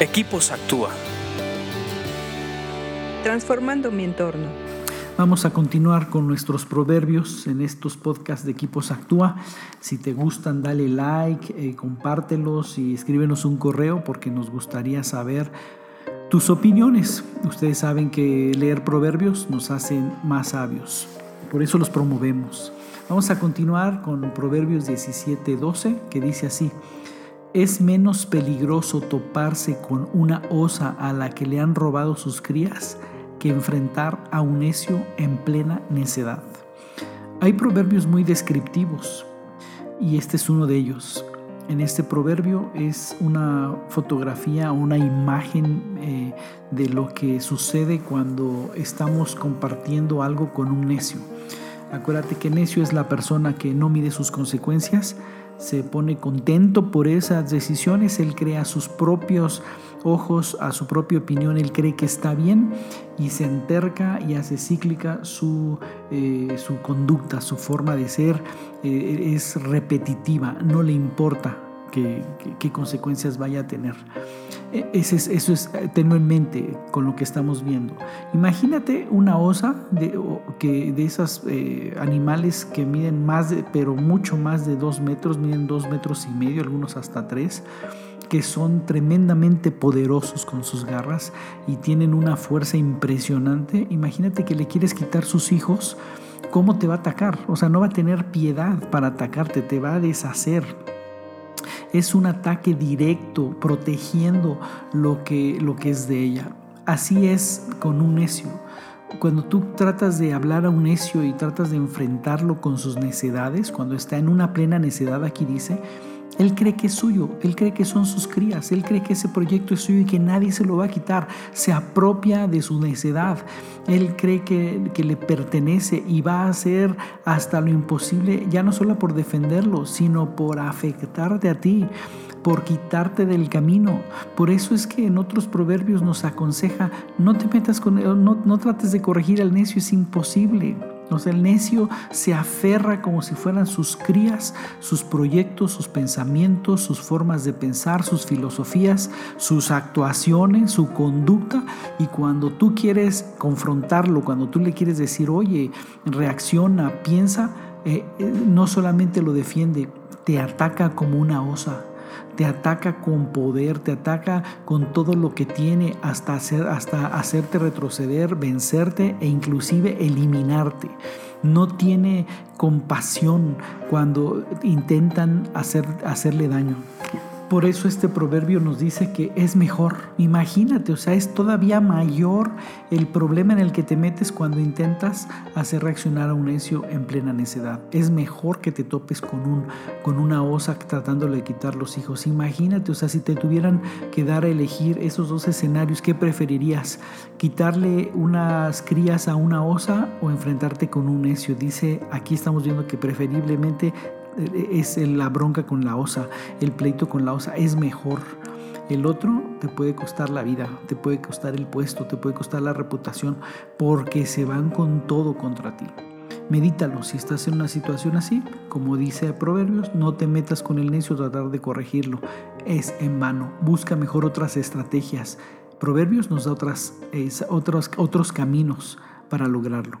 Equipos Actúa. Transformando mi entorno. Vamos a continuar con nuestros proverbios en estos podcasts de Equipos Actúa. Si te gustan, dale like, eh, compártelos y escríbenos un correo porque nos gustaría saber tus opiniones. Ustedes saben que leer proverbios nos hacen más sabios. Por eso los promovemos. Vamos a continuar con Proverbios 17:12 que dice así. Es menos peligroso toparse con una osa a la que le han robado sus crías que enfrentar a un necio en plena necedad. Hay proverbios muy descriptivos y este es uno de ellos. En este proverbio es una fotografía, una imagen eh, de lo que sucede cuando estamos compartiendo algo con un necio. Acuérdate que necio es la persona que no mide sus consecuencias, se pone contento por esas decisiones, él crea sus propios ojos, a su propia opinión, él cree que está bien y se enterca y hace cíclica su, eh, su conducta, su forma de ser eh, es repetitiva, no le importa qué, consecuencias vaya a tener. E, eso es, eso es, tenlo en mente con lo que estamos viendo. Imagínate una osa de, que, de esos eh, animales que miden más, pero mucho más de dos metros, miden dos metros y medio, algunos hasta tres, que son tremendamente poderosos con sus garras y tienen una fuerza impresionante. Imagínate que le quieres quitar sus hijos. ¿Cómo te va a atacar? O sea, no va a tener piedad para atacarte, te va a deshacer es un ataque directo, protegiendo lo que, lo que es de ella. Así es con un necio. Cuando tú tratas de hablar a un necio y tratas de enfrentarlo con sus necedades, cuando está en una plena necedad, aquí dice, él cree que es suyo, él cree que son sus crías, él cree que ese proyecto es suyo y que nadie se lo va a quitar. Se apropia de su necedad. Él cree que, que, le pertenece y va a hacer hasta lo imposible, ya no solo por defenderlo, sino por afectarte a ti, por quitarte del camino. Por eso es que en otros proverbios nos aconseja, no te metas con él, no, no trates de corregir al necio, es imposible. Sea, el necio se aferra como si fueran sus crías, sus proyectos, sus pensamientos, sus formas de pensar, sus filosofías, sus actuaciones, su conducta. Y cuando tú quieres confrontarlo, cuando tú le quieres decir, oye, reacciona, piensa, eh, eh, no solamente lo defiende, te ataca como una osa te ataca con poder, te ataca con todo lo que tiene hasta, hacer, hasta hacerte retroceder, vencerte e inclusive eliminarte. No tiene compasión cuando intentan hacer, hacerle daño. Por eso este proverbio nos dice que es mejor. Imagínate, o sea, es todavía mayor el problema en el que te metes cuando intentas hacer reaccionar a un necio en plena necedad. Es mejor que te topes con, un, con una osa tratándole de quitar los hijos. Imagínate, o sea, si te tuvieran que dar a elegir esos dos escenarios, ¿qué preferirías? ¿Quitarle unas crías a una osa o enfrentarte con un necio? Dice, aquí estamos viendo que preferiblemente es la bronca con la osa, el pleito con la osa, es mejor. El otro te puede costar la vida, te puede costar el puesto, te puede costar la reputación, porque se van con todo contra ti. Medítalo, si estás en una situación así, como dice Proverbios, no te metas con el necio tratar de corregirlo, es en vano, busca mejor otras estrategias. Proverbios nos da otras, otros, otros caminos para lograrlo.